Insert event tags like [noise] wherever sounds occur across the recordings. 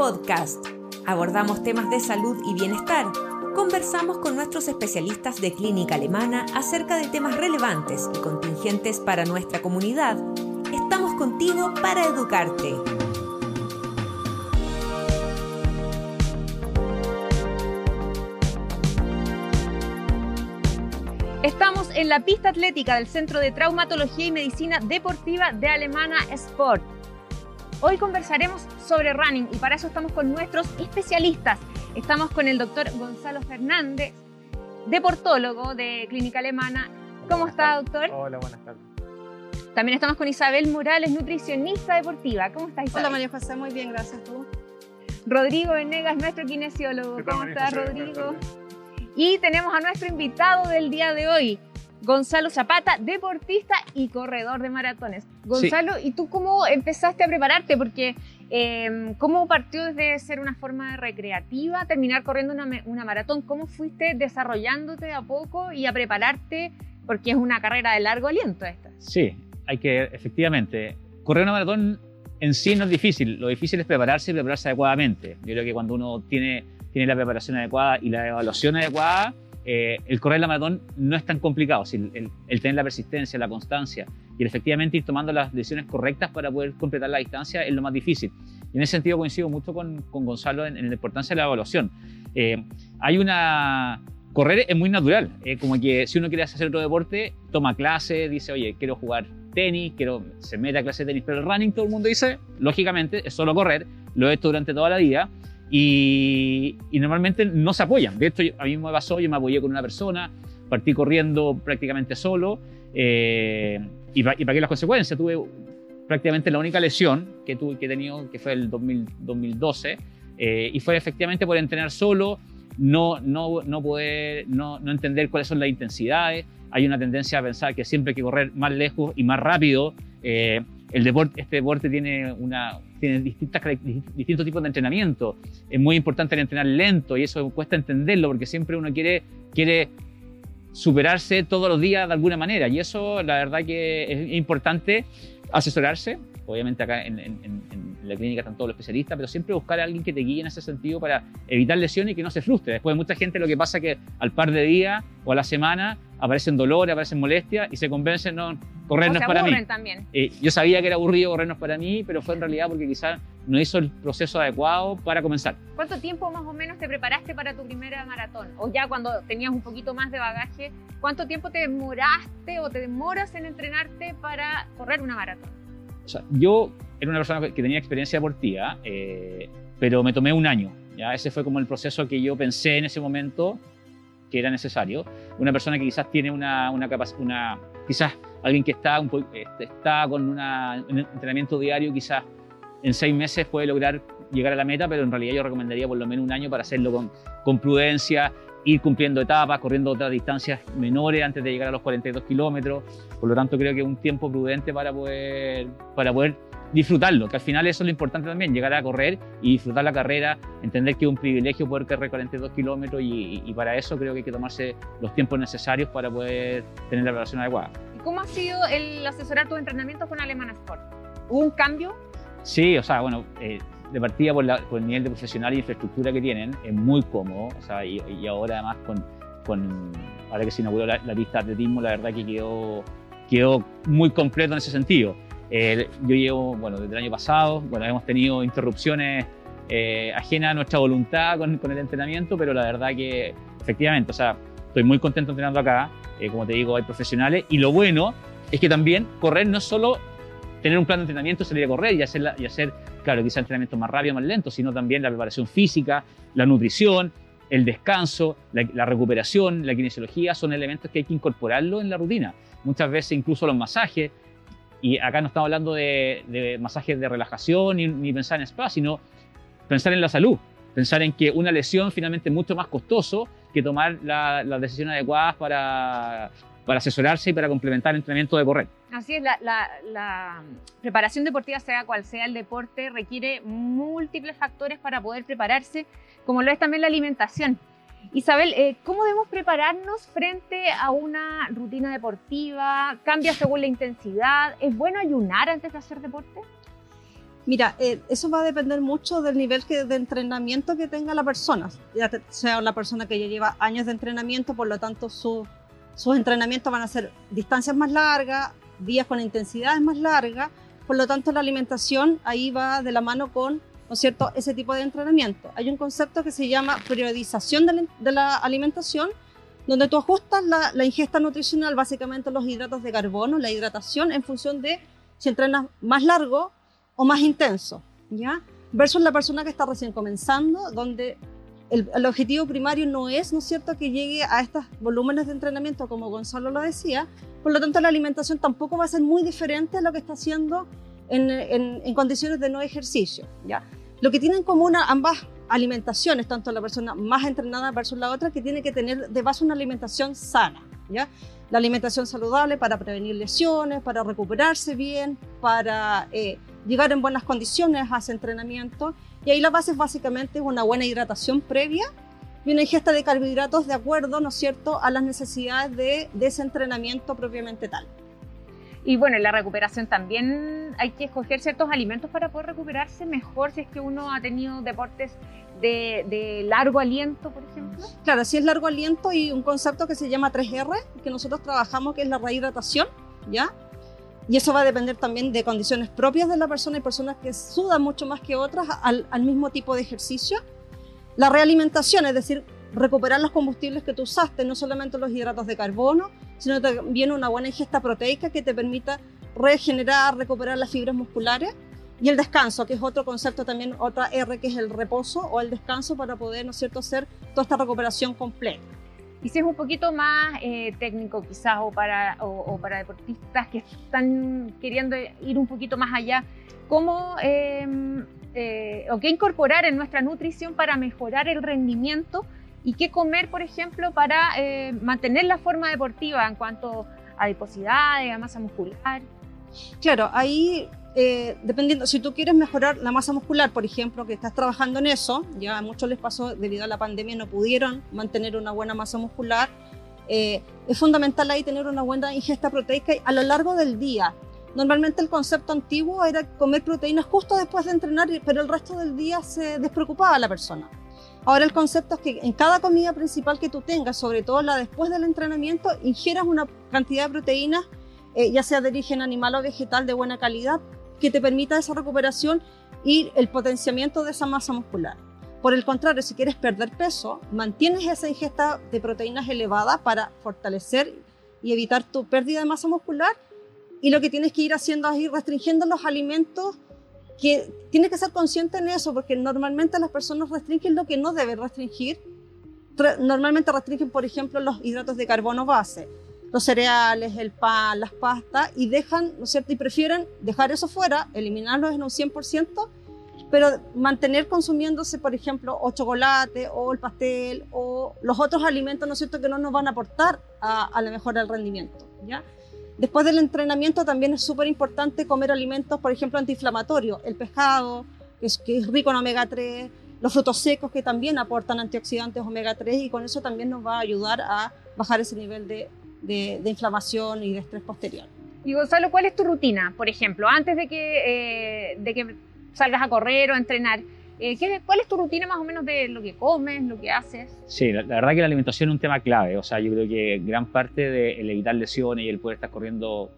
Podcast. Abordamos temas de salud y bienestar. Conversamos con nuestros especialistas de clínica alemana acerca de temas relevantes y contingentes para nuestra comunidad. Estamos contigo para educarte. Estamos en la pista atlética del Centro de Traumatología y Medicina Deportiva de Alemana Sport. Hoy conversaremos sobre running y para eso estamos con nuestros especialistas. Estamos con el doctor Gonzalo Fernández, deportólogo de Clínica Alemana. ¿Cómo está, doctor? Hola, buenas tardes. También estamos con Isabel Morales, nutricionista deportiva. ¿Cómo estás, Isabel? Hola, María José, muy bien, gracias. ¿Tú? Rodrigo Venegas, nuestro kinesiólogo. ¿Cómo estás, Rodrigo? Y tenemos a nuestro invitado del día de hoy, Gonzalo Zapata, deportista y corredor de maratones. Gonzalo, ¿y tú cómo empezaste a prepararte? Porque em, ¿cómo partió desde ser una forma recreativa, terminar corriendo una, maratón? ¿Cómo fuiste desarrollándote a poco y a prepararte? Porque es una carrera de largo aliento esta. Sí, hay que, efectivamente, correr una maratón en sí no es difícil, lo difícil es prepararse y prepararse adecuadamente. Yo creo que cuando uno tiene, tiene la preparación adecuada y la evaluación adecuada, eh, el correr la maratón no es tan complicado. el, tener la persistencia, la constancia y el efectivamente ir tomando las decisiones correctas para poder completar la distancia es lo más difícil. En ese sentido coincido mucho con, Gonzalo en, la importancia de la evaluación. Eh, hay una... Correr es muy natural, como que si uno quiere hacer otro deporte, toma clase, dice, oye, quiero jugar tenis, quiero, se mete a clase de tenis, pero el running todo el mundo dice, lógicamente, es solo correr, lo he hecho durante toda la vida y, normalmente no se apoyan. De hecho, a mí me pasó, yo me apoyé con una persona, partí corriendo prácticamente solo eh, y, y pagué las consecuencias. Tuve prácticamente la única lesión que, tuve, que he tenido, que fue el 2012, eh, y fue efectivamente por entrenar solo, no, no, no poder, no, no entender cuáles son las intensidades. Hay una tendencia a pensar que siempre hay que correr más lejos y más rápido. Eh, el deporte, este deporte tiene, una, tiene distintas, distintos tipos de entrenamiento. Es muy importante el entrenar lento y eso cuesta entenderlo porque siempre uno quiere, quiere superarse todos los días de alguna manera y eso la verdad que es importante asesorarse. Obviamente acá en, la clínica están todos los especialistas, pero siempre buscar a alguien que te guíe en ese sentido para evitar lesiones y que no se frustre. Después mucha gente lo que pasa es que al par de días o a la semana aparecen dolores, aparecen molestias y se convencen, no, correr no es para mí. También. Eh, yo sabía que era aburrido correr no es para mí, pero fue en realidad porque quizás no hizo el proceso adecuado para comenzar. ¿Cuánto tiempo más o menos te preparaste para tu primera maratón? O ya cuando tenías un poquito más de bagaje, ¿cuánto tiempo te demoraste o te demoras en entrenarte para correr una maratón? O sea, yo era una persona que tenía experiencia deportiva, eh, pero me tomé un año. ¿ya? Ese fue como el proceso que yo pensé en ese momento que era necesario. Una persona que quizás tiene una, una capacidad, una, quizás alguien que este, está con un entrenamiento diario, quizás en seis meses puede lograr llegar a la meta, pero en realidad yo recomendaría por lo menos un año para hacerlo con, prudencia, ir cumpliendo etapas, corriendo otras distancias menores antes de llegar a los 42 kilómetros. Por lo tanto, creo que es un tiempo prudente para poder, disfrutarlo, que al final eso es lo importante también, llegar a correr y disfrutar la carrera, entender que es un privilegio poder correr 42 kilómetros y, y, para eso creo que hay que tomarse los tiempos necesarios para poder tener la preparación adecuada. ¿Y cómo ha sido el asesorar tus entrenamientos con Alemana Sport? ¿Hubo un cambio? Sí, o sea, bueno, eh, de partida por, el nivel de profesional y infraestructura que tienen, es muy cómodo, o sea, y, ahora además con, con, ahora que se inauguró la, la pista de atletismo, la verdad que quedó, quedó muy completo en ese sentido eh, yo llevo, bueno, desde el año pasado, bueno, hemos tenido interrupciones eh, ajenas a nuestra voluntad con, con, el entrenamiento, pero la verdad que efectivamente, o sea, estoy muy contento entrenando acá, eh, como te digo, hay profesionales, y lo bueno es que también correr no es solo tener un plan de entrenamiento, salir a correr y hacer, y hacer claro, quizá entrenamiento más rápido, más lento, sino también la preparación física, la nutrición, el descanso, la, recuperación, la kinesiología, son elementos que hay que incorporarlo en la rutina. Muchas veces incluso los masajes, y acá no estamos hablando de, masajes de relajación ni, pensar en spa, sino pensar en la salud, pensar en que una lesión finalmente es mucho más costoso que tomar las decisiones adecuadas para, para asesorarse y para complementar el entrenamiento de correr. Así es, la, la, preparación deportiva, sea cual sea el deporte, requiere múltiples factores para poder prepararse, como lo es también la alimentación. Isabel, eh, ¿cómo debemos prepararnos frente a una rutina deportiva? ¿Cambia según la intensidad? ¿Es bueno ayunar antes de hacer deporte? Mira, eh, eso va a depender mucho del nivel de entrenamiento que tenga la persona. Ya sea una persona que ya lleva años de entrenamiento, por lo tanto sus entrenamientos van a ser distancias más largas, días con intensidades más largas, por lo tanto la alimentación ahí va de la mano con ¿no es cierto? ese tipo de entrenamiento. Hay un concepto que se llama periodización de la, alimentación, donde tú ajustas la, la ingesta nutricional, básicamente los hidratos de carbono, la hidratación, en función de si entrenas más largo o más intenso, ¿ya? Versus la persona que está recién comenzando, donde el, objetivo primario no es, ¿no es cierto?, que llegue a estos volúmenes de entrenamiento, como Gonzalo lo decía. Por lo tanto, la alimentación tampoco va a ser muy diferente a lo que está haciendo en, en, condiciones de no ejercicio, ¿ya? Lo que tienen en común ambas alimentaciones, tanto la persona más entrenada versus la otra, que tiene que tener de base una alimentación sana, ¿ya? La alimentación saludable para prevenir lesiones, para recuperarse bien, para eh, llegar en buenas condiciones a ese entrenamiento. Y ahí la base es básicamente una buena hidratación previa y una ingesta de carbohidratos de acuerdo, ¿no es cierto?, a las necesidades de, de ese entrenamiento propiamente tal. Y bueno, en la recuperación también hay que escoger ciertos alimentos para poder recuperarse mejor si es que uno ha tenido deportes de, de, largo aliento, por ejemplo. Claro, si es largo aliento y un concepto que se llama 3R, que nosotros trabajamos, que es la rehidratación, ¿ya? Y eso va a depender también de condiciones propias de la persona. Hay personas que sudan mucho más que otras al, mismo tipo de ejercicio. La realimentación, es decir, recuperar los combustibles que tú usaste, no solamente los hidratos de carbono, sino también una buena ingesta proteica que te permita regenerar, recuperar las fibras musculares. Y el descanso, que es otro concepto también, otra R, que es el reposo o el descanso para poder, ¿no es cierto?, hacer toda esta recuperación completa. Y si es un poquito más eh, técnico quizás o para, o, para deportistas que están queriendo ir un poquito más allá, ¿cómo em, eh, o qué incorporar en nuestra nutrición para mejorar el rendimiento y qué comer, por ejemplo, para eh, mantener la forma deportiva en cuanto a adiposidad, a masa muscular? Claro, ahí eh, dependiendo, si tú quieres mejorar la masa muscular, por ejemplo, que estás trabajando en eso, ya a muchos les pasó debido a la pandemia, no pudieron mantener una buena masa muscular, eh, es fundamental ahí tener una buena ingesta proteica a lo largo del día. Normalmente el concepto antiguo era comer proteínas justo después de entrenar, pero el resto del día se despreocupaba la persona. Ahora el concepto es que en cada comida principal que tú tengas, sobre todo la después del entrenamiento, ingieras una cantidad de proteínas, eh, ya sea de origen animal o vegetal de buena calidad, que te permita esa recuperación y el potenciamiento de esa masa muscular. Por el contrario, si quieres perder peso, mantienes esa ingesta de proteínas elevada para fortalecer y evitar tu pérdida de masa muscular. Y lo que tienes que ir haciendo es ir restringiendo los alimentos que tienes que ser consciente en eso, porque normalmente las personas restringen lo que no deben restringir. Normalmente restringen, por ejemplo, los hidratos de carbono base los cereales, el pan, las pastas y dejan, ¿no es cierto? Y prefieren dejar eso fuera, eliminarlos en un 100%, pero mantener consumiéndose, por ejemplo, o chocolate o el pastel o los otros alimentos, ¿no es cierto?, que no nos van a aportar a, a la mejora del rendimiento, ¿ya? Después del entrenamiento también es súper importante comer alimentos, por ejemplo, antiinflamatorios, el pescado, que es, que es rico en omega 3, los frutos secos que también aportan antioxidantes omega 3 y con eso también nos va a ayudar a bajar ese nivel de de, inflamación y de estrés posterior. Y Gonzalo, ¿cuál es tu rutina, por ejemplo, antes de que, eh, de que salgas a correr o a entrenar? Eh, ¿Cuál es tu rutina más o menos de lo que comes, lo que haces? Sí, la, verdad que la alimentación es un tema clave. O sea, yo creo que gran parte de evitar lesiones y el poder estar corriendo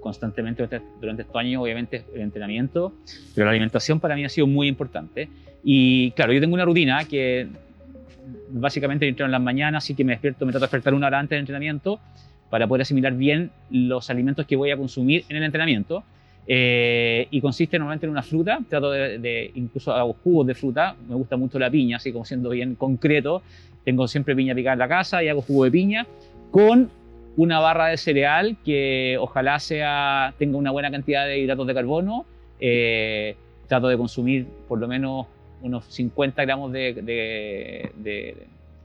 constantemente durante, durante estos años, obviamente, el entrenamiento, pero la alimentación para mí ha sido muy importante. Y claro, yo tengo una rutina que básicamente entreno en las mañanas, así que me despierto, me trato de despertar una hora antes del entrenamiento para poder asimilar bien los alimentos que voy a consumir en el entrenamiento. Eh, y consiste normalmente en una fruta, trato de, incluso hago jugos de fruta, me gusta mucho la piña, así como siendo bien concreto, tengo siempre piña picada en la casa y hago jugo de piña con una barra de cereal que ojalá sea, tenga una buena cantidad de hidratos de carbono, eh, trato de consumir por lo menos unos 50 gramos de, de,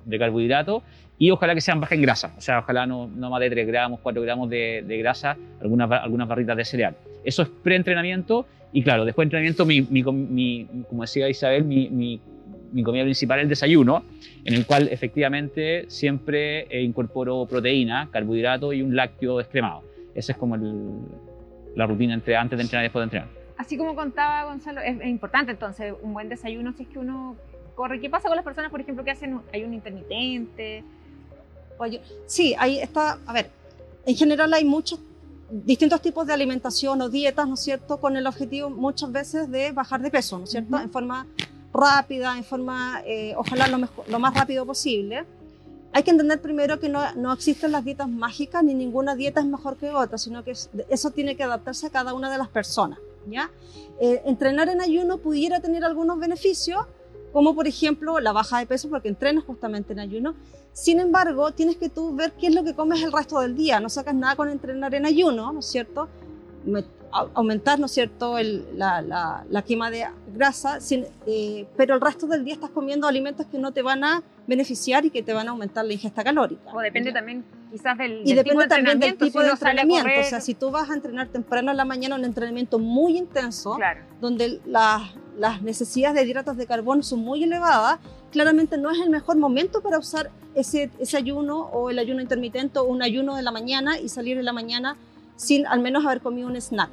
de, carbohidratos y ojalá que sean bajas en grasa, o sea, ojalá no, no más de 3 gramos, 4 gramos de, grasa, algunas, algunas barritas de cereal. Eso es pre-entrenamiento y claro, después de entrenamiento, mi, mi, como decía Isabel, mi, mi, comida principal es el desayuno, en el cual efectivamente siempre eh, incorporo proteína, carbohidrato y un lácteo descremado. Esa es como la rutina entre antes de entrenar y después de entrenar. Así como contaba Gonzalo, es, importante entonces un buen desayuno si es que uno corre. ¿Qué pasa con las personas, por ejemplo, que hacen ayuno intermitente? Sí, ahí está, a ver, en general hay muchos distintos tipos de alimentación o dietas, ¿no es cierto?, con el objetivo muchas veces de bajar de peso, ¿no es cierto?, en forma rápida, en forma, eh, ojalá lo, lo, más rápido posible. Hay que entender primero que no, no, existen las dietas mágicas, ni ninguna dieta es mejor que otra, sino que eso tiene que adaptarse a cada una de las personas, ¿ya? Eh, entrenar en ayuno pudiera tener algunos beneficios, como por ejemplo la baja de peso, porque entrenas justamente en ayuno, sin embargo, tienes que tú ver qué es lo que comes el resto del día. No sacas nada con entrenar en ayuno, ¿no es cierto? aumentar, ¿no es cierto?, la, la, quema de grasa, eh, pero el resto del día estás comiendo alimentos que no te van a beneficiar y que te van a aumentar la ingesta calórica. O depende también quizás del, y depende tipo de también del tipo de entrenamiento. O sea, si tú vas a entrenar temprano en la mañana un entrenamiento muy intenso, donde las necesidades de hidratos de carbono son muy elevadas, claramente no es el mejor momento para usar ese, ese ayuno o el ayuno intermitente o un ayuno de la mañana y salir de la mañana sin al menos haber comido un snack.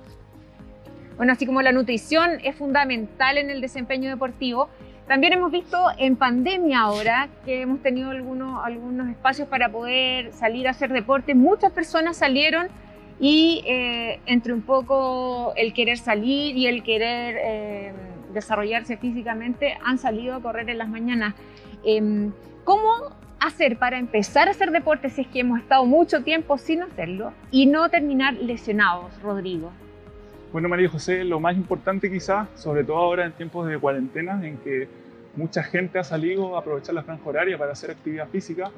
Bueno, así como la nutrición es fundamental en el desempeño deportivo, también hemos visto en pandemia ahora que hemos tenido algunos, algunos espacios para poder salir a hacer deporte. Muchas personas salieron y eh, entre un poco el querer salir y el querer eh, desarrollarse físicamente han salido a correr en las mañanas. Em, ¿Cómo hacer para empezar a hacer deporte si es que hemos estado mucho tiempo sin hacerlo y no terminar lesionados, Rodrigo? Bueno, María José, lo más importante quizás, sobre todo ahora en tiempos de cuarentena, en que mucha gente ha salido a aprovechar la franja horaria para hacer actividad física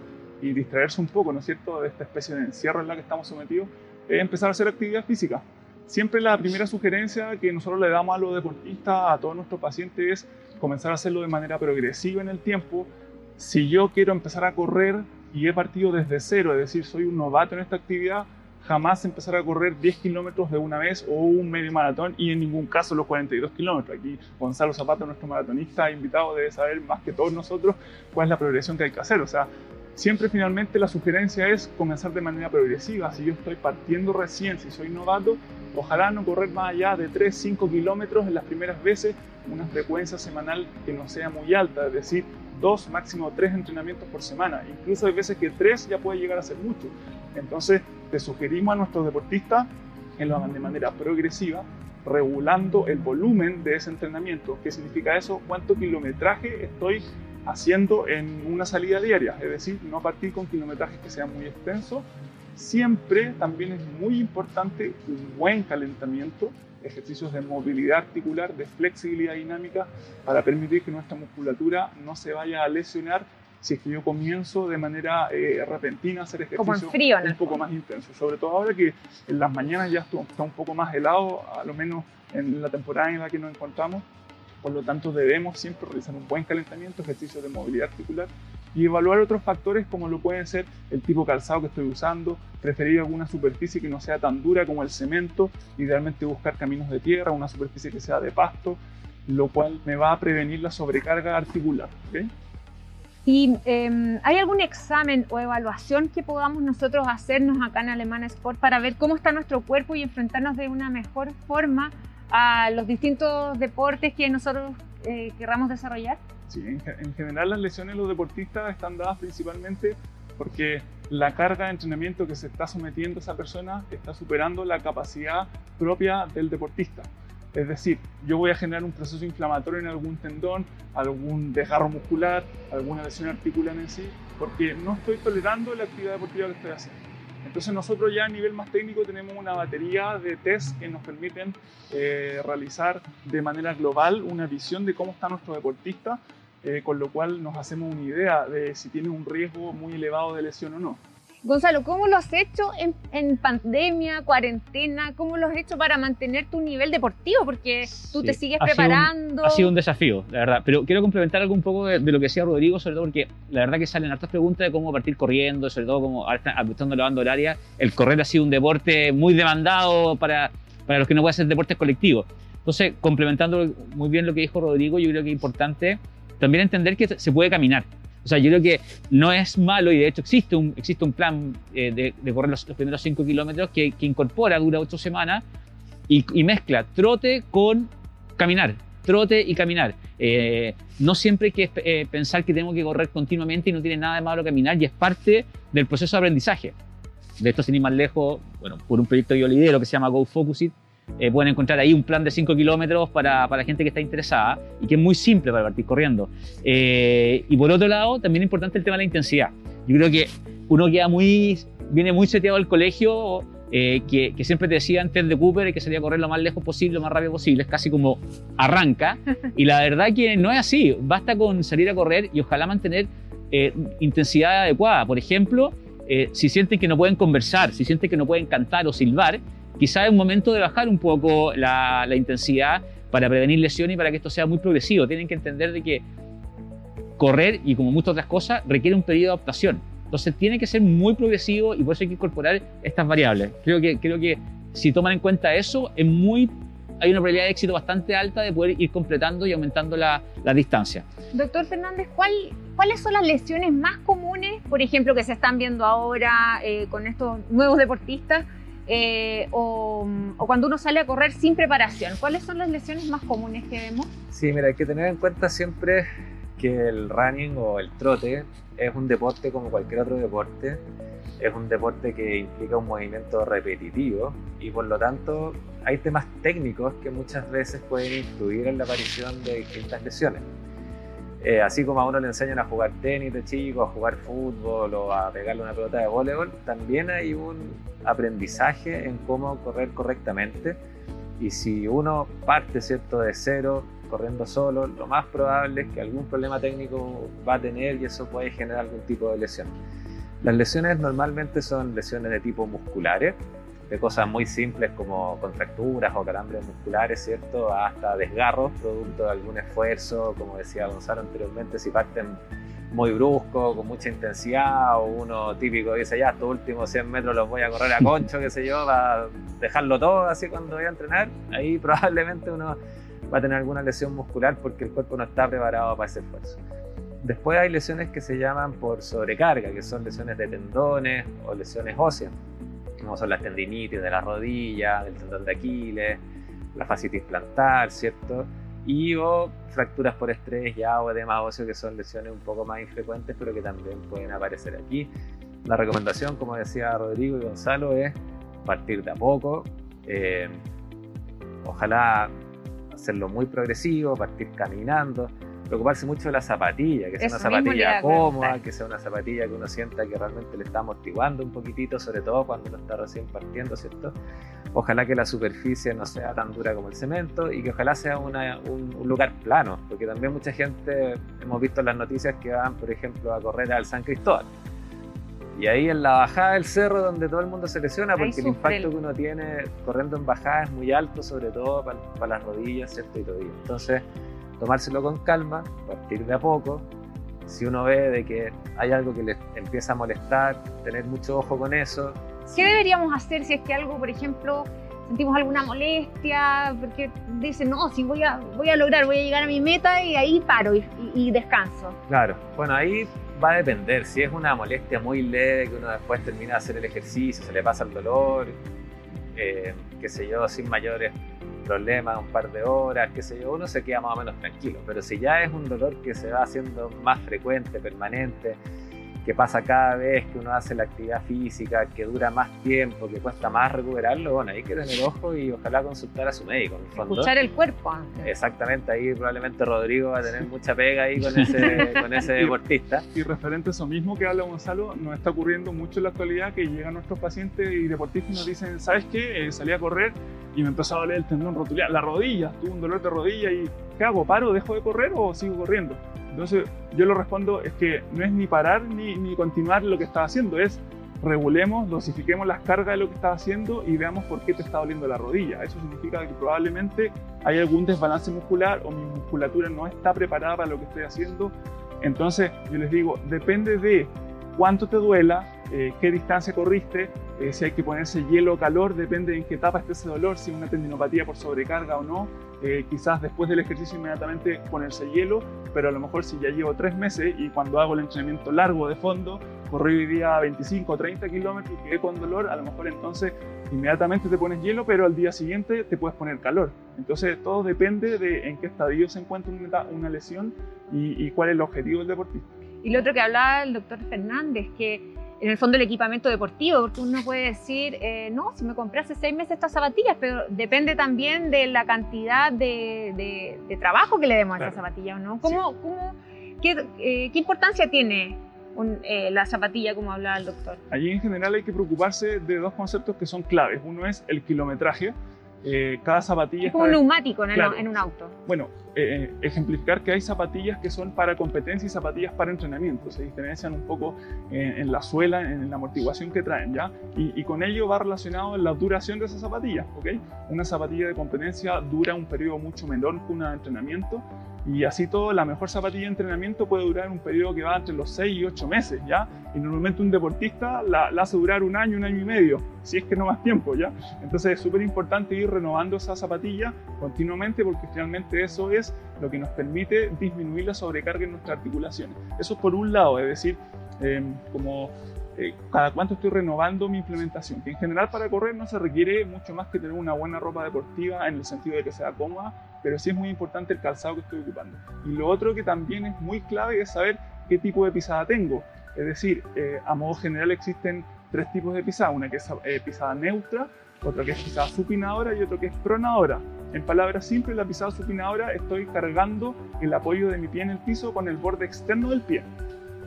y distraerse un poco, ¿no es cierto?, de esta especie de encierro en la que estamos sometidos, es empezar a hacer actividad física. Siempre la primera sugerencia que nosotros le damos a los deportistas, a todos nuestros pacientes, es comenzar a hacerlo de manera progresiva en el tiempo. Si yo quiero empezar a correr y he partido desde cero, es decir, soy un novato en esta actividad, jamás empezar a correr 10 kilómetros de una vez o un medio maratón y en ningún caso los 42 kilómetros. Aquí Gonzalo Zapata, nuestro maratonista invitado, debe saber más que todos nosotros cuál es la progresión que hay que hacer. O sea, siempre finalmente la sugerencia es comenzar de manera progresiva. Si yo estoy partiendo recién, si soy novato, ojalá no correr más allá de 3, 5 kilómetros en las primeras veces, una frecuencia semanal que no sea muy alta, es decir, dos, máximo tres entrenamientos por semana. Incluso hay veces que tres ya puede llegar a ser mucho. Entonces, te sugerimos a nuestros deportistas lo hagan de manera progresiva, regulando el volumen de ese entrenamiento. ¿Qué significa eso? ¿Cuánto kilometraje estoy haciendo en una salida diaria? Es decir, no partir con kilometrajes que sean muy extensos. Siempre también es muy importante un buen calentamiento, ejercicios de movilidad articular, de flexibilidad dinámica, para permitir que nuestra musculatura no se vaya a lesionar si es que yo comienzo de manera eh, repentina a hacer ejercicio un poco más intenso. Sobre todo ahora que en las mañanas ya está un poco más helado, a lo menos en la temporada en la que nos encontramos. Por lo tanto, debemos siempre realizar un buen calentamiento, ejercicio de movilidad articular y evaluar otros factores como lo pueden ser el tipo de calzado que estoy usando, preferir alguna superficie que no sea tan dura como el cemento, idealmente buscar caminos de tierra, una superficie que sea de pasto, lo cual me va a prevenir la sobrecarga articular. ¿Y em, hay algún examen o evaluación que podamos nosotros hacernos acá en Alemana Sport para ver cómo está nuestro cuerpo y enfrentarnos de una mejor forma a los distintos deportes que nosotros eh, querramos desarrollar? Sí, en, general las lesiones de los deportistas están dadas principalmente porque la carga de entrenamiento que se está sometiendo esa persona está superando la capacidad propia del deportista. Es decir, yo voy a generar un proceso inflamatorio en algún tendón, algún desgarro muscular, alguna lesión articular en sí, porque no estoy tolerando la actividad deportiva que estoy haciendo. Entonces nosotros ya a nivel más técnico tenemos una batería de test que nos permiten eh, realizar de manera global una visión de cómo está nuestro deportista, eh, con lo cual nos hacemos una idea de si tiene un riesgo muy elevado de lesión o no. Gonzalo, ¿cómo lo has hecho en, pandemia, cuarentena? ¿Cómo lo has hecho para mantener tu nivel deportivo? Porque tú te sigues preparando. ha sido un desafío, la verdad. Pero quiero complementar algo un poco de, lo que decía Rodrigo, sobre todo porque la verdad que salen hartas preguntas de cómo partir corriendo, sobre todo como ajustando la banda horaria. El correr ha sido un deporte muy demandado para, para los que no pueden hacer deportes colectivos. Entonces, complementando muy bien lo que dijo Rodrigo, yo creo que es importante también entender que se puede caminar. O sea, yo creo que no es malo y de hecho existe un, existe un plan eh, de, correr los, primeros 5 kilómetros que, que, incorpora, dura 8 semanas y, mezcla trote con caminar, trote y caminar. Eh, no siempre hay que eh, pensar que tengo que correr continuamente y no tiene nada de malo caminar y es parte del proceso de aprendizaje. De esto sin ir más lejos, bueno, por un proyecto que yo lidero que se llama Go Focus It, eh, pueden encontrar ahí un plan de 5 kilómetros para, para, la gente que está interesada y que es muy simple para partir corriendo. y por otro lado, también es importante el tema de la intensidad. Yo creo que uno queda muy, viene muy seteado al colegio eh, que, siempre te decía antes de Cooper que salía a correr lo más lejos posible, lo más rápido posible, es casi como arranca. [laughs] Y la verdad que no es así, basta con salir a correr y ojalá mantener eh, intensidad adecuada. Por ejemplo, eh, si sienten que no pueden conversar, si sienten que no pueden cantar o silbar, quizá es un momento de bajar un poco la, intensidad para prevenir lesiones y para que esto sea muy progresivo. Tienen que entender de que correr y como muchas otras cosas requiere un periodo de adaptación. Entonces tiene que ser muy progresivo y por eso hay que incorporar estas variables. Creo que, creo que si toman en cuenta eso, hay una probabilidad de éxito bastante alta de poder ir completando y aumentando la, distancia. Doctor Fernández, ¿cuál, ¿cuáles son las lesiones más comunes, por ejemplo, que se están viendo ahora eh, con estos nuevos deportistas? Eh, o, o, cuando uno sale a correr sin preparación, ¿cuáles son las lesiones más comunes que vemos? Sí, mira, hay que tener en cuenta siempre que el running o el trote es un deporte como cualquier otro deporte, es un deporte que implica un movimiento repetitivo y por lo tanto hay temas técnicos que muchas veces pueden influir en la aparición de distintas lesiones. Eh, así como a uno le enseñan a jugar tenis de chico, a jugar fútbol o a pegarle una pelota de voleibol, también hay un aprendizaje en cómo correr correctamente. Y si uno parte ¿cierto? de cero, corriendo solo, lo más probable es que algún problema técnico va a tener y eso puede generar algún tipo de lesión. Las lesiones normalmente son lesiones de tipo musculares, de cosas muy simples como contracturas o calambres musculares, ¿cierto? Hasta desgarros producto de algún esfuerzo, como decía Gonzalo anteriormente, si parten muy brusco, con mucha intensidad, o uno típico dice, ya, estos últimos 100 metros los voy a correr a [laughs] concho, qué sé yo, para dejarlo todo así cuando voy a entrenar, ahí [laughs] probablemente uno va a tener alguna lesión muscular porque el cuerpo no está preparado para ese esfuerzo. Después hay lesiones que se llaman por sobrecarga, que son lesiones de tendones o lesiones óseas, como son las tendinitis de la rodilla, del tendón de Aquiles, la fascitis plantar, ¿cierto? Y o fracturas por estrés ya o edema óseo, que son lesiones un poco más infrecuentes, pero que también pueden aparecer aquí. La recomendación, como decía Rodrigo y Gonzalo, es partir de a poco. Eh, ojalá hacerlo muy progresivo, partir caminando, preocuparse mucho de la zapatilla, que sea una zapatilla cómoda, que sea una zapatilla que uno sienta que realmente le está amortiguando un poquitito, sobre todo cuando uno está recién partiendo, ¿cierto? Ojalá que la superficie no sea tan dura como el cemento y que ojalá sea un, un, lugar plano, porque también mucha gente, hemos visto en las noticias que van, por ejemplo, a correr al San Cristóbal y ahí en la bajada del cerro donde todo el mundo se lesiona porque el impacto que uno tiene corriendo en bajada es muy alto, sobre todo para, las rodillas ¿cierto? y tobillos. Entonces, tomárselo con calma, partir de a poco. Si uno ve de que hay algo que le empieza a molestar, tener mucho ojo con eso. ¿Qué deberíamos hacer si es que algo, por ejemplo, sentimos alguna molestia? Porque dicen, no, si voy a, voy a lograr, voy a llegar a mi meta y ahí paro y, y descanso. Claro, bueno, ahí va a depender. Si es una molestia muy leve que uno después termina de hacer el ejercicio, se le pasa el dolor, eh, qué sé yo, sin mayores problemas, un par de horas, qué sé yo, uno se queda más o menos tranquilo. Pero si ya es un dolor que se va haciendo más frecuente, permanente, que pasa cada vez que uno hace la actividad física, que dura más tiempo, que cuesta más recuperarlo, bueno, hay que tener ojo y ojalá consultar a su médico. En el fondo. Escuchar el cuerpo. Exactamente, ahí probablemente Rodrigo va a tener mucha pega ahí con ese, con ese [laughs] deportista. Y referente a eso mismo que habla Gonzalo, nos está ocurriendo mucho en la actualidad que llegan nuestros pacientes y deportistas y nos dicen, ¿sabes qué? Eh, salí a correr y me empezó a doler el tendón rotuliar, la rodilla, tuve un dolor de rodilla y ¿qué hago? ¿Paro, dejo de correr o sigo corriendo? Entonces yo lo respondo es que no es ni parar ni, ni continuar lo que estás haciendo, es regulemos, dosifiquemos las cargas de lo que estás haciendo y veamos por qué te está doliendo la rodilla. Eso significa que probablemente hay algún desbalance muscular o mi musculatura no está preparada para lo que estoy haciendo. Entonces yo les digo, depende de cuánto te duela, eh, qué distancia corriste, eh, si hay que ponerse hielo o calor, depende de en qué etapa esté ese dolor, si es una tendinopatía por sobrecarga o no. Eh, quizás después del ejercicio inmediatamente ponerse hielo, pero a lo mejor si ya llevo tres meses y cuando hago el entrenamiento largo de fondo, corrí hoy día 25 o 30 kilómetros y quedé con dolor, a lo mejor entonces inmediatamente te pones hielo, pero al día siguiente te puedes poner calor. Entonces todo depende de en qué estadio se encuentra una, lesión y, y, cuál es el objetivo del deportista. Y lo otro que hablaba el doctor Fernández, que en el fondo el equipamiento deportivo, porque uno puede decir, eh, no, si me compré hace seis meses estas zapatillas, pero depende también de la cantidad de, de, de trabajo que le demos claro. a esa zapatilla, ¿no? ¿Cómo, sí. cómo, qué, eh, ¿Qué importancia tiene un, eh, la zapatilla, como hablaba el doctor? Allí en general hay que preocuparse de dos conceptos que son claves. Uno es el kilometraje. Eh, cada zapatilla es como un neumático en, claro. en, un auto. Bueno, eh, ejemplificar que hay zapatillas que son para competencia y zapatillas para entrenamiento. Se diferencian un poco en, en la suela, en la amortiguación que traen, ¿ya? Y, y, con ello va relacionado la duración de esas zapatillas, ¿ok? Una zapatilla de competencia dura un periodo mucho menor que una de entrenamiento y así todo, la mejor zapatilla de entrenamiento puede durar un periodo que va entre los 6 y 8 meses, ¿ya? Y normalmente un deportista la, la hace durar un año, un año y medio, si es que no más tiempo, ¿ya? Entonces es súper importante ir renovando esa zapatilla continuamente porque finalmente eso es lo que nos permite disminuir la sobrecarga en nuestras articulaciones. Eso por un lado, es decir, eh, como eh, cada cuánto estoy renovando mi implementación, que en general para correr no se requiere mucho más que tener una buena ropa deportiva en el sentido de que sea cómoda, pero sí es muy importante el calzado que estoy ocupando. Y lo otro que también es muy clave es saber qué tipo de pisada tengo. Es decir, eh, a modo general existen tres tipos de pisada, una que es eh, pisada neutra, otra que es pisada supinadora y otra que es pronadora. En palabras simples, la pisada supinadora estoy cargando el apoyo de mi pie en el piso con el borde externo del pie.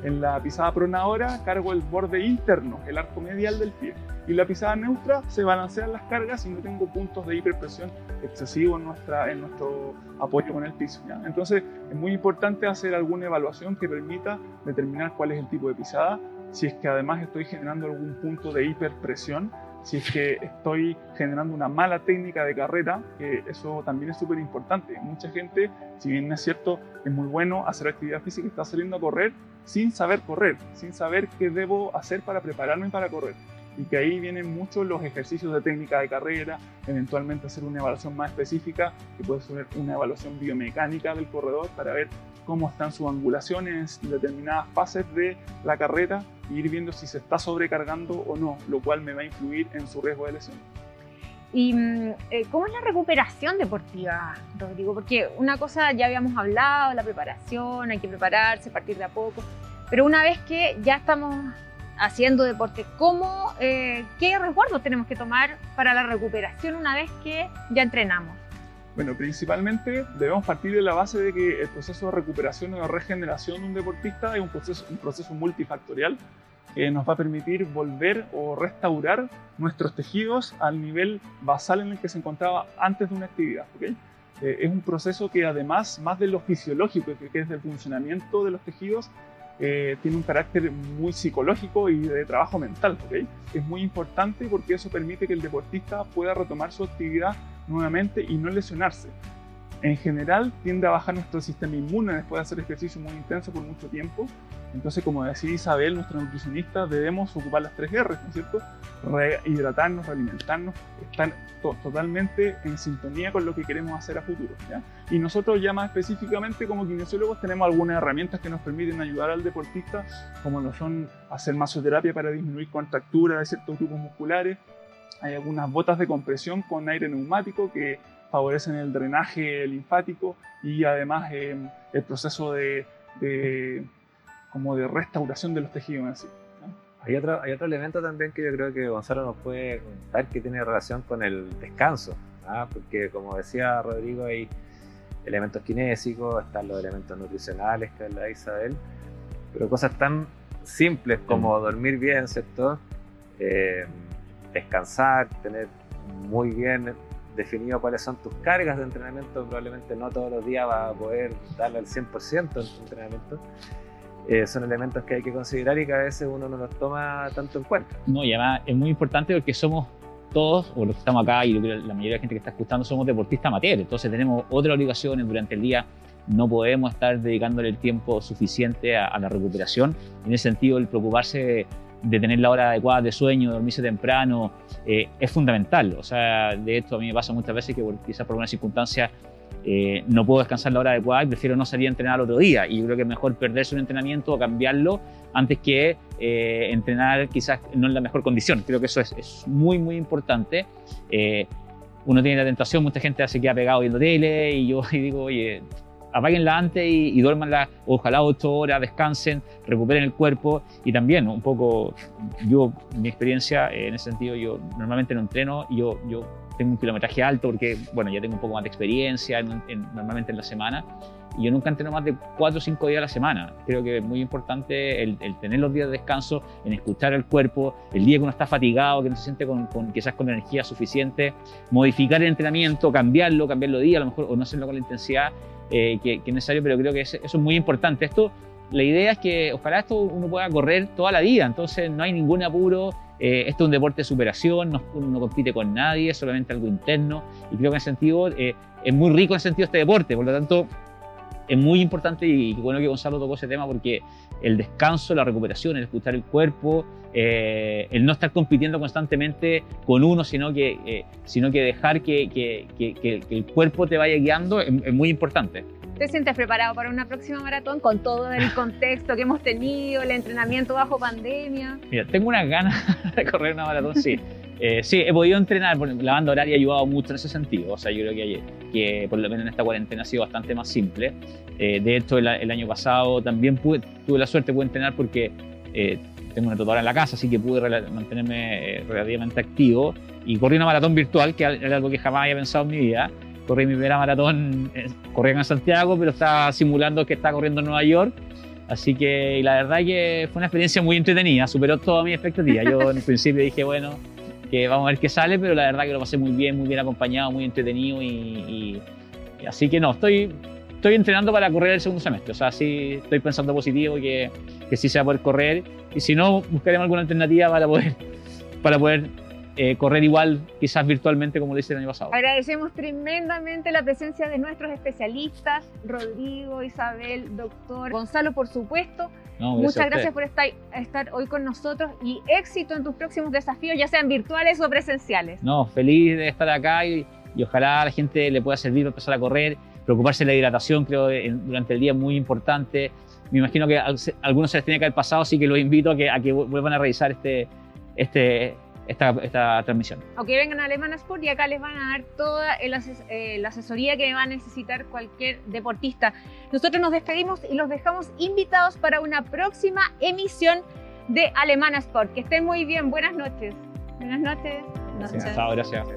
En la pisada pronadora cargo el borde interno, el arco medial del pie. Y la pisada neutra se balancean las cargas y no tengo puntos de hiperpresión excesivo en, nuestro apoyo con el piso. Entonces es muy importante hacer alguna evaluación que permita determinar cuál es el tipo de pisada, si es que además estoy generando algún punto de hiperpresión, si es que estoy generando una mala técnica de carrera, que eso también es súper importante. Mucha gente, si bien es cierto, es muy bueno hacer actividad física, está saliendo a correr sin saber correr, sin saber qué debo hacer para prepararme para correr. Y que ahí vienen muchos los ejercicios de técnica de carrera, eventualmente hacer una evaluación más específica, que puede ser una evaluación biomecánica del corredor para ver cómo están sus angulaciones en determinadas fases de la carrera y ir viendo si se está sobrecargando o no, lo cual me va a influir en su riesgo de lesión. ¿Y eh, cómo es la recuperación deportiva, Rodrigo? Porque una cosa ya habíamos hablado, la preparación, hay que prepararse, partir de a poco, pero una vez que ya estamos haciendo deporte, ¿cómo, eh, ¿qué resguardos tenemos que tomar para la recuperación una vez que ya entrenamos? Bueno, principalmente debemos partir de la base de que el proceso de recuperación o regeneración de un deportista es un proceso, un proceso multifactorial que nos va a permitir volver o restaurar nuestros tejidos al nivel basal en el que se encontraba antes de una actividad. ¿okay? Eh, es un proceso que además, más de lo fisiológico, que, que es del funcionamiento de los tejidos, eh, tiene un carácter muy psicológico y de trabajo mental. ¿okay? Es muy importante porque eso permite que el deportista pueda retomar su actividad nuevamente y no lesionarse. En general tiende a bajar nuestro sistema inmune después de hacer ejercicio muy intenso por mucho tiempo. Entonces, como decía Isabel, nuestra nutricionista, debemos ocupar las tres R, ¿no es cierto? Rehidratarnos, realimentarnos, estar to totalmente en sintonía con lo que queremos hacer a futuro. ¿ya? Y nosotros ya más específicamente como kinesiólogos tenemos algunas herramientas que nos permiten ayudar al deportista, como lo son hacer masoterapia para disminuir contracturas de ciertos grupos musculares, hay algunas botas de compresión con aire neumático que favorecen el drenaje linfático y además eh, el proceso de, de, como de restauración de los tejidos en sí. Hay otro, hay otro elemento también que yo creo que Gonzalo nos puede comentar que tiene relación con el descanso, ¿ah? porque como decía Rodrigo, hay elementos kinésicos, están los elementos nutricionales que habla Isabel, pero cosas tan simples como dormir bien, ¿cierto? Eh, descansar, tener muy bien definido cuáles son tus cargas de entrenamiento, probablemente no todos los días vas a poder darle al 100% en tu entrenamiento. Eh, son elementos que hay que considerar y que a veces uno no los toma tanto en cuenta. No, y además es muy importante porque somos todos, o los que estamos acá y la mayoría de la gente que está escuchando, somos deportistas amateur, entonces tenemos otras obligaciones durante el día, no podemos estar dedicándole el tiempo suficiente a, a la recuperación. En ese sentido, el preocuparse de tener la hora adecuada de sueño, dormirse temprano, eh, es fundamental. O sea, de esto a mí me pasa muchas veces que quizás por una circunstancia eh, no puedo descansar la hora adecuada y prefiero no salir a entrenar otro día. Y yo creo que es mejor perderse un entrenamiento o cambiarlo antes que eh, entrenar quizás no en la mejor condición. Creo que eso es, es muy, muy importante. Eh, uno tiene la tentación, mucha gente se queda pegado viendo tele y yo [laughs] y digo, oye, apáguenla antes y, y duérmanla, ojalá ocho horas, descansen, recuperen el cuerpo y también un poco, yo, mi experiencia en ese sentido, yo normalmente no entreno y yo, yo tengo un kilometraje alto porque, bueno, ya tengo un poco más de experiencia en, en, normalmente en la semana y yo nunca entreno más de cuatro o cinco días a la semana. Creo que es muy importante el, el, tener los días de descanso, en escuchar el cuerpo, el día que uno está fatigado, que no se siente con, con quizás con energía suficiente, modificar el entrenamiento, cambiarlo, cambiarlo día, a lo mejor, o no hacerlo con la intensidad eh, que, que, es necesario, pero creo que eso es muy importante. Esto, la idea es que ojalá esto uno pueda correr toda la vida, entonces no hay ningún apuro. Eh, esto es un deporte de superación, no, uno no compite con nadie, es solamente algo interno. Y creo que en sentido eh, es muy rico en sentido este deporte, por lo tanto es muy importante y bueno que Gonzalo tocó ese tema porque el descanso, la recuperación, el escuchar el cuerpo, eh, el no estar compitiendo constantemente con uno, sino que, eh, sino que dejar que, el cuerpo te vaya guiando es, muy importante. ¿Te sientes preparado para una próxima maratón con todo el contexto que hemos tenido, el entrenamiento bajo pandemia? Mira, tengo unas ganas [laughs] de correr una maratón, sí. Eh, sí, he podido entrenar, la banda horaria ha ayudado mucho en ese sentido. O sea, yo creo que, que por lo menos en esta cuarentena ha sido bastante más simple. Eh, de hecho, el, el, año pasado también pude, tuve la suerte de entrenar porque eh, tengo una tatuadora en la casa, así que pude mantenerme eh, relativamente activo. Y corrí una maratón virtual, que era algo que jamás había pensado en mi vida. Corrí mi primera maratón, eh, corrí en Santiago, pero estaba simulando que estaba corriendo en Nueva York. Así que la verdad que fue una experiencia muy entretenida, superó todas mis expectativas. Yo en principio dije, bueno, que vamos a ver qué sale, pero la verdad que lo pasé muy bien, muy bien acompañado, muy entretenido y así que no, estoy, estoy entrenando para correr el segundo semestre, o sea, sí estoy pensando positivo que, que sí se va a poder correr y si no, buscaremos alguna alternativa para poder, para poder eh, correr igual, quizás virtualmente como lo hice el año pasado. Agradecemos tremendamente la presencia de nuestros especialistas, Rodrigo, Isabel, doctor, Gonzalo, por supuesto. No, Muchas gracias por estar, estar, hoy con nosotros y éxito en tus próximos desafíos, ya sean virtuales o presenciales. No, feliz de estar acá y, y ojalá a la gente le pueda servir para empezar a correr. Preocuparse de la hidratación, creo, en, durante el día muy importante. Me imagino que a algunos se les tiene que haber pasado, así que los invito a que, a que vuelvan a revisar este, este, esta, esta, transmisión. O que vengan a Alemana Sport y acá les van a dar toda el ases eh, la asesoría que va a necesitar cualquier deportista. Nosotros nos despedimos y los dejamos invitados para una próxima emisión de Alemana Sport. Que estén muy bien. Buenas noches. Buenas noches. Gracias. Chao, gracias.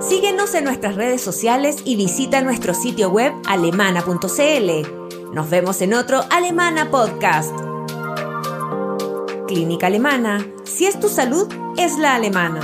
Síguenos en nuestras redes sociales y visita nuestro sitio web alemana.cl. Nos vemos en otro Alemana Podcast. Clínica Alemana. Si es tu salud, es la alemana.